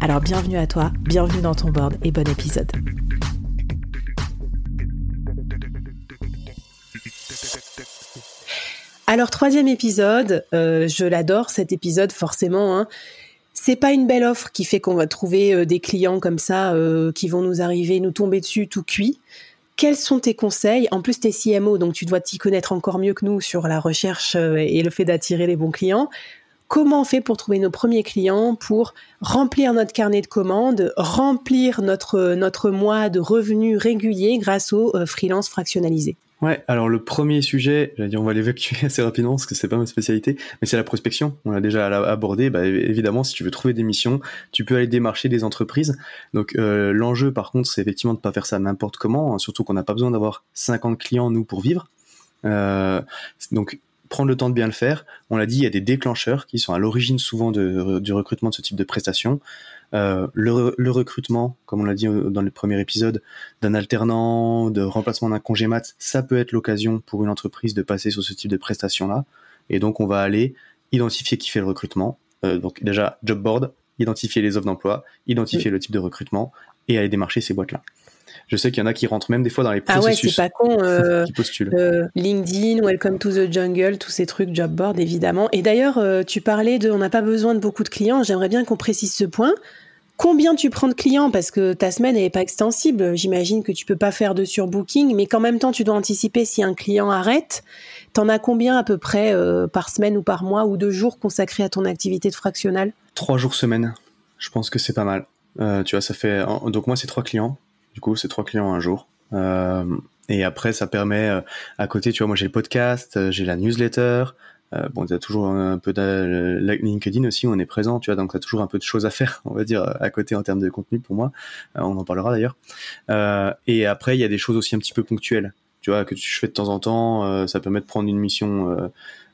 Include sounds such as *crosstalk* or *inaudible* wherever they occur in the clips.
Alors bienvenue à toi, bienvenue dans ton board et bon épisode. Alors troisième épisode, euh, je l'adore cet épisode forcément. Hein. C'est pas une belle offre qui fait qu'on va trouver euh, des clients comme ça euh, qui vont nous arriver, nous tomber dessus tout cuit. Quels sont tes conseils? En plus, tu es CMO, donc tu dois t'y connaître encore mieux que nous sur la recherche et le fait d'attirer les bons clients. Comment on fait pour trouver nos premiers clients, pour remplir notre carnet de commandes, remplir notre, notre mois de revenus réguliers grâce aux freelance fractionnalisés Ouais, alors le premier sujet, j'allais dire on va l'évacuer *laughs* assez rapidement parce que c'est pas ma spécialité, mais c'est la prospection. On l'a déjà abordé. Bah, évidemment, si tu veux trouver des missions, tu peux aller démarcher des entreprises. Donc euh, l'enjeu, par contre, c'est effectivement de pas faire ça n'importe comment, hein, surtout qu'on n'a pas besoin d'avoir 50 clients nous pour vivre. Euh, donc prendre le temps de bien le faire. On l'a dit, il y a des déclencheurs qui sont à l'origine souvent de, du recrutement de ce type de prestations. Euh, le, recrutement, comme on l'a dit dans le premier épisode, d'un alternant, de remplacement d'un congé mat, ça peut être l'occasion pour une entreprise de passer sur ce type de prestation-là. Et donc, on va aller identifier qui fait le recrutement. Euh, donc, déjà, job board, identifier les offres d'emploi, identifier le type de recrutement et aller démarcher ces boîtes-là. Je sais qu'il y en a qui rentrent même des fois dans les processus. Ah ouais, c'est pas con. Euh, *laughs* euh, LinkedIn, Welcome to the Jungle, tous ces trucs, job board évidemment. Et d'ailleurs, euh, tu parlais de, on n'a pas besoin de beaucoup de clients. J'aimerais bien qu'on précise ce point. Combien tu prends de clients? Parce que ta semaine n'est pas extensible. J'imagine que tu peux pas faire de surbooking, mais qu'en même temps, tu dois anticiper si un client arrête. T'en as combien à peu près par semaine ou par mois ou deux jours consacrés à ton activité de fractionnal Trois jours semaine. Je pense que c'est pas mal. tu vois, ça fait donc moi c'est trois clients. Du coup, c'est trois clients un jour. Euh, et après, ça permet euh, à côté, tu vois, moi j'ai le podcast, euh, j'ai la newsletter. Bon, t'as toujours un peu de LinkedIn aussi, on est présent, tu vois, donc t'as toujours un peu de choses à faire, on va dire, à côté en termes de contenu pour moi. on en parlera d'ailleurs. et après, il y a des choses aussi un petit peu ponctuelles, tu vois, que je fais de temps en temps. ça permet de prendre une mission.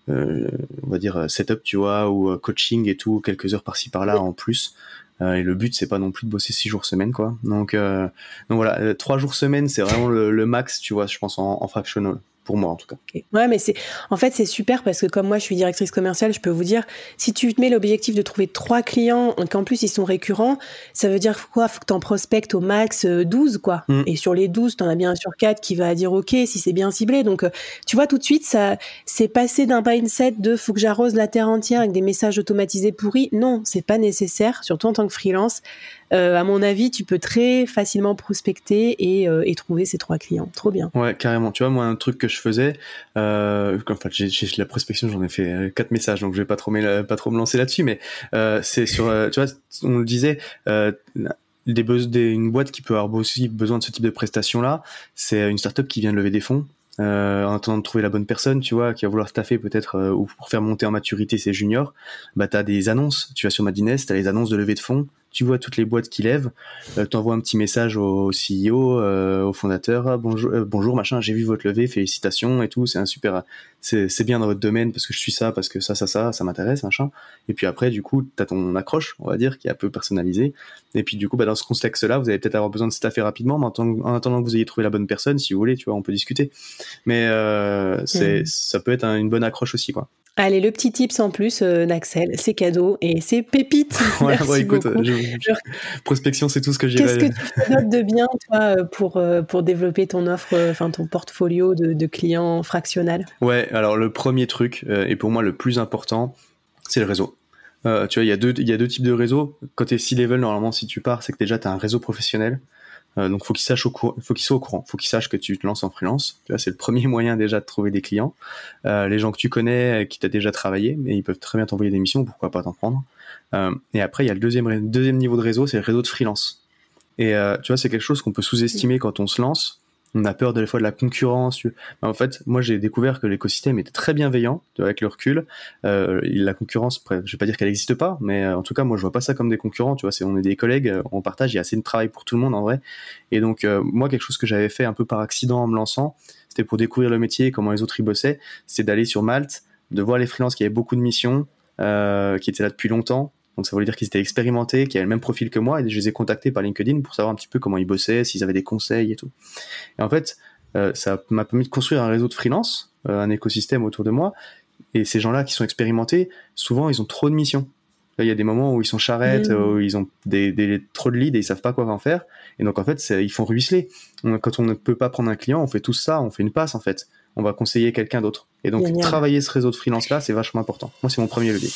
On va dire setup, tu vois, ou coaching et tout, quelques heures par-ci par-là en plus. Euh, et le but, c'est pas non plus de bosser six jours semaine, quoi. Donc, euh, donc voilà, euh, trois jours semaine, c'est vraiment le, max, tu vois, je pense, en, en fractional pour moi en tout cas. Ouais, mais c'est en fait c'est super parce que comme moi je suis directrice commerciale, je peux vous dire si tu te mets l'objectif de trouver trois clients qu'en plus ils sont récurrents, ça veut dire quoi? Faut que tu en prospectes au max 12 euh, quoi. Mm. Et sur les 12, tu en as bien un sur 4 qui va dire OK si c'est bien ciblé. Donc euh, tu vois tout de suite ça c'est passé d'un mindset de faut que j'arrose la terre entière avec des messages automatisés pourris. Non, c'est pas nécessaire, surtout en tant que freelance. Euh, à mon avis, tu peux très facilement prospecter et, euh, et, trouver ces trois clients. Trop bien. Ouais, carrément. Tu vois, moi, un truc que je faisais, euh, enfin, la prospection, j'en ai fait euh, quatre messages, donc je vais pas trop, me lancer là-dessus, mais c'est sur, tu vois, on le disait, une boîte qui peut avoir aussi besoin de ce type de prestation là, c'est une startup qui vient de lever des fonds. En attendant de trouver la bonne personne, tu vois, qui va vouloir staffer peut-être ou pour faire monter en maturité ses juniors, bah t'as des annonces. Tu vas sur Madines, t'as les annonces de levée de fonds tu vois toutes les boîtes qui lèvent, euh, tu envoies un petit message au CEO, euh, au fondateur, ah, bonjour, euh, bonjour machin, j'ai vu votre levée, félicitations et tout, c'est un super, c'est bien dans votre domaine parce que je suis ça, parce que ça, ça, ça, ça m'intéresse, machin. Et puis après, du coup, tu as ton accroche, on va dire, qui est un peu personnalisée. Et puis du coup, bah, dans ce contexte-là, vous allez peut-être avoir besoin de staffer rapidement, mais en, attendant que vous ayez trouvé la bonne personne, si vous voulez, tu vois, on peut discuter. Mais euh, c'est, mmh. ça peut être une bonne accroche aussi, quoi. Allez, le petit tips en plus d'Axel, c'est cadeau et c'est pépite. *laughs* Ouais, écoute, *laughs* prospection, c'est tout ce que j'ai. Qu'est-ce que tu notes de bien, toi, euh, pour, euh, pour développer ton offre, enfin ton portfolio de, clients fractionnels? Ouais, alors le premier truc, et pour moi le plus important, c'est le réseau. Euh, tu vois, il y, a deux, il y a deux types de réseaux. Quand tu es C-level, normalement, si tu pars, c'est que déjà tu as un réseau professionnel. Euh, donc, faut au courant, faut qu'il soit au courant, faut qu'il sache que tu te lances en freelance. Tu vois, c'est le premier *laughs* moyen déjà de trouver des clients. Euh, les gens que tu connais, qui t'as déjà travaillé, mais ils peuvent très bien t'envoyer des missions, pourquoi pas t'en prendre. Euh, et après, il y a le deuxième, deuxième niveau de réseau, c'est le réseau de freelance. Et euh, tu vois, c'est quelque chose qu'on peut sous-estimer quand on se lance on a peur des fois de la concurrence. En fait, moi j'ai découvert que l'écosystème était très bienveillant avec le recul. Euh, la concurrence, je vais pas dire qu'elle n'existe pas, mais en tout cas moi je vois pas ça comme des concurrents. Tu vois, on est des collègues, on partage, il y a assez de travail pour tout le monde en vrai. Et donc moi quelque chose que j'avais fait un peu par accident en me lançant, c'était pour découvrir le métier, comment les autres y bossaient, c'est d'aller sur Malte, de voir les freelances qui avaient beaucoup de missions, qui étaient là depuis longtemps, donc ça voulait dire qu'ils étaient expérimentés, qu'ils avaient le même profil que moi, et je les ai contactés par LinkedIn pour savoir un petit peu comment ils bossaient, s'ils avaient des conseils et tout. Et en fait, euh, ça m'a permis de construire un réseau de freelance, euh, un écosystème autour de moi. Et ces gens-là qui sont expérimentés, souvent ils ont trop de missions. Là, il y a des moments où ils sont charrettes, mmh. où ils ont des, des, trop de leads et ils savent pas quoi en faire. Et donc en fait, ils font ruisseler. Quand on ne peut pas prendre un client, on fait tout ça, on fait une passe en fait. On va conseiller quelqu'un d'autre. Et donc travailler ce réseau de freelance là, c'est vachement important. Moi, c'est mon premier levier.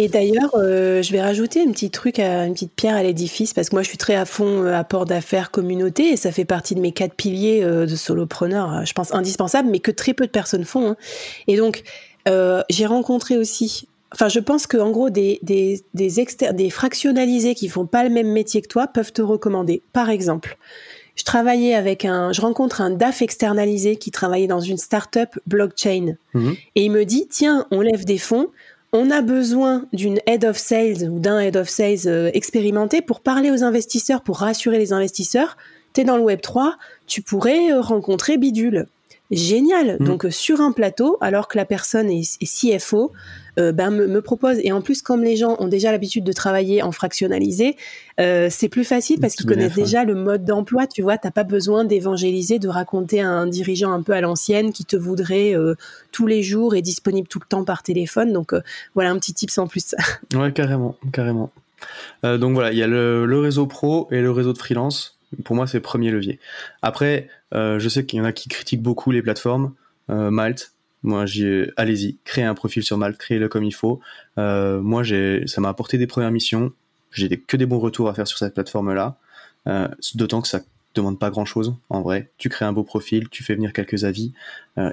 Et d'ailleurs, euh, je vais rajouter un petit truc, une petite pierre à l'édifice, parce que moi, je suis très à fond euh, apport d'affaires, communauté, et ça fait partie de mes quatre piliers euh, de solopreneur, je pense indispensables, mais que très peu de personnes font. Hein. Et donc, j'ai rencontré aussi Enfin, je pense qu'en gros, des, des, des, des fractionnalisés qui font pas le même métier que toi peuvent te recommander. Par exemple, je travaillais avec un, je rencontre un DAF externalisé qui travaillait dans une startup blockchain. Mmh Et il me dit, tiens, on lève des fonds, on a besoin d'une head of sales ou d'un head of sales euh, expérimenté pour parler aux investisseurs, pour rassurer les investisseurs. Tu es dans le Web 3, tu pourrais euh, rencontrer Bidule. Génial. Mmh. Donc euh, sur un plateau, alors que la personne est, CFO, euh, ben, me, propose. Et en plus, comme les gens ont déjà l'habitude de travailler en fractionnalisé, euh, c'est plus facile parce qu'ils connaissent déjà le mode d'emploi. Tu vois, t'as pas besoin d'évangéliser, de raconter à un dirigeant un peu à l'ancienne qui te voudrait tous les jours et disponible tout le temps par téléphone. Donc voilà un petit tip sans plus. *laughs* ouais, carrément, carrément. donc voilà, il y a le réseau pro et le réseau de freelance pour moi, c'est le premier levier. Après, euh, je sais qu'il y en a qui critiquent beaucoup les plateformes. Euh, Malte, moi, j'ai, allez-y, créez un profil sur Malte, créez-le comme il faut. Euh, moi, j'ai, ça m'a apporté des premières missions. J'ai que des bons retours à faire sur cette plateforme-là. Euh, d'autant que ça demande pas grand-chose, en vrai. Tu crées un beau profil, tu fais venir quelques avis,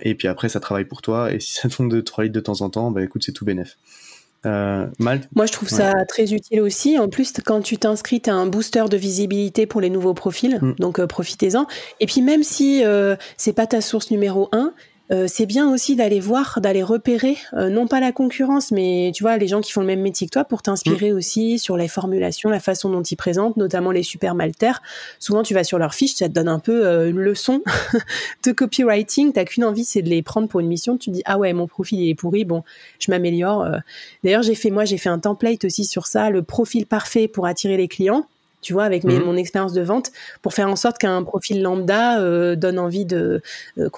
et puis après, ça travaille pour toi. Et si ça tombe de 3 litres de temps en temps, bah écoute, c'est tout bénef. Euh, Moi, je trouve ça très utile aussi. En plus, quand tu t'inscris, tu as un booster de visibilité pour les nouveaux profils, mm. donc euh, profitez-en. Et puis, même si euh, c'est pas ta source numéro un, euh, c'est bien aussi d'aller voir, d'aller repérer, euh, non pas la concurrence, mais tu vois, les gens qui font le même métier que toi pour t'inspirer mm. aussi sur les formulations, la façon dont ils présentent, notamment les super maltaires. Souvent, tu vas sur leur fiche, ça te donne un peu euh, une leçon *laughs* de copywriting. T'as qu'une envie, c'est de les prendre pour une mission. Tu dis, ah ouais, mon profil est pourri, bon, je m'améliore. D'ailleurs, j'ai fait, moi, j'ai fait un template aussi sur ça, le profil parfait pour attirer les clients tu vois, avec mhm. mon expérience de vente, pour faire en sorte qu'un profil lambda euh, donne envie de, euh,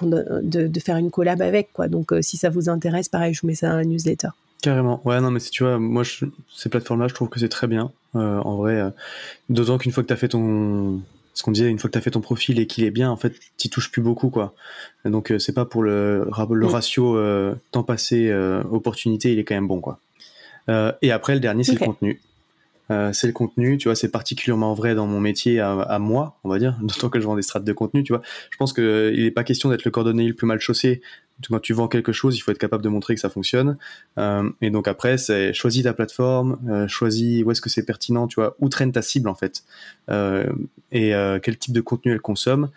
de, de, faire une collab avec, quoi. Donc, euh, si ça vous intéresse, pareil, je vous mets ça dans un newsletter. Carrément. Ouais, non, mais si tu vois, moi, ces plateformes-là, je trouve que c'est très bien. en vrai, d'autant qu'une fois que tu as fait ton. Ce qu'on disait, une fois que tu as fait ton profil et qu'il est bien, en fait, tu touches plus beaucoup, quoi. Donc, c'est pas pour le, le mm. ratio temps passé, opportunité, il est quand même bon, quoi. et après, le dernier, c'est le contenu. Euh, c'est le contenu, tu vois, c'est particulièrement vrai dans mon métier à, moi, on va dire, *laughs* d'autant que je vends des strates de contenu, tu vois. Je pense qu'il n'est pas question d'être le cordonnier le plus mal chaussé. Quand tu vends quelque chose, il faut être capable de montrer que ça fonctionne. Euh, et donc après, c'est choisis ta plateforme, euh, choisis où est-ce que c'est pertinent, tu vois, où traîne ta cible en fait, et quel type de contenu elle consomme.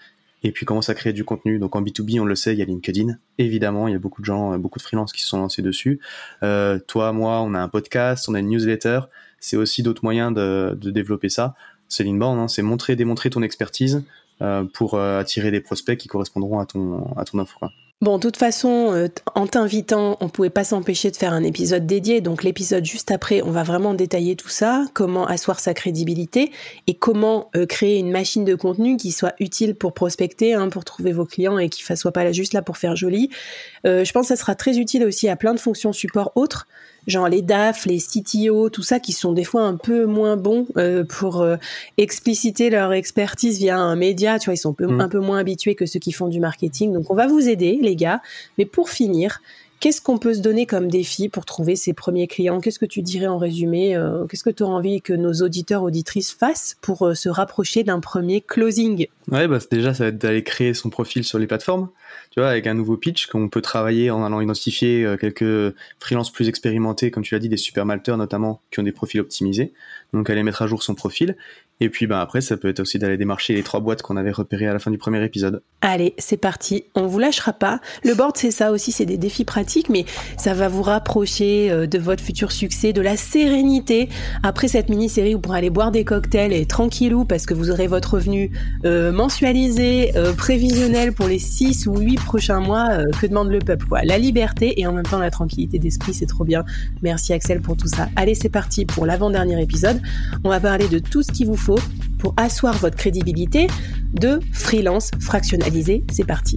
Et puis commence à créer du contenu. Donc en B2B, on le sait, il y a LinkedIn. Évidemment, il y a beaucoup de gens, beaucoup de freelances qui se sont lancés dessus. toi, moi, on a un podcast, on a une newsletter c'est aussi d'autres moyens de, développer ça. C'est l'inbound, hein, c'est montrer, démontrer ton expertise euh, pour euh, attirer des prospects qui correspondront à ton, à ton offre. Bon, de toute façon, euh, en t'invitant, on pouvait pas s'empêcher de faire un épisode dédié. Donc l'épisode juste après, on va vraiment détailler tout ça, comment asseoir sa crédibilité et comment euh, créer une machine de contenu qui soit utile pour prospecter, hein, pour trouver vos clients et qui ne soit pas là juste là pour faire joli. Euh, je pense que ça sera très utile aussi à plein de fonctions support autres genre les DAF, les CTO, tout ça, qui sont des fois un peu moins bons euh, pour expliciter leur expertise via un média. Tu vois, ils sont un peu, mm. un peu moins habitués que ceux qui font du marketing. Donc, on va vous aider, les Mais pour finir, Qu'est-ce qu'on peut se donner comme défi pour trouver ses premiers clients? Qu'est-ce que tu dirais en résumé euh, Qu'est-ce que tu auras envie que nos auditeurs, auditrices fassent pour se rapprocher d'un premier closing? Ouais, bah, déjà, ça va être d'aller créer son profil sur les plateformes tu vois, avec un nouveau pitch qu'on peut travailler en allant identifier euh, quelques freelances plus expérimentés, comme tu l'as dit, des super malteurs notamment, qui ont des profils optimisés. Donc aller mettre à jour son profil et puis bah, après, ça peut être aussi d'aller démarcher les trois boîtes qu'on avait repérées à la fin du premier épisode. Allez, c'est parti. On vous lâchera pas. Le board, c'est ça aussi, c'est des défis pratiques, mais ça va vous rapprocher euh, de votre futur succès, de la sérénité. Après cette mini-série, vous pourrez aller boire des cocktails et tranquillou parce que vous aurez votre revenu euh, mensualisé, prévisionnel pour les 6 ou 8 prochains mois. que demande le peuple La liberté et en même temps la tranquillité d'esprit, c'est trop bien. Merci Axel pour tout ça. Allez, c'est parti pour l'avant-dernier épisode. On va parler de tout ce qu'il vous faut pour asseoir votre crédibilité de freelance fractionnalisé. C'est parti.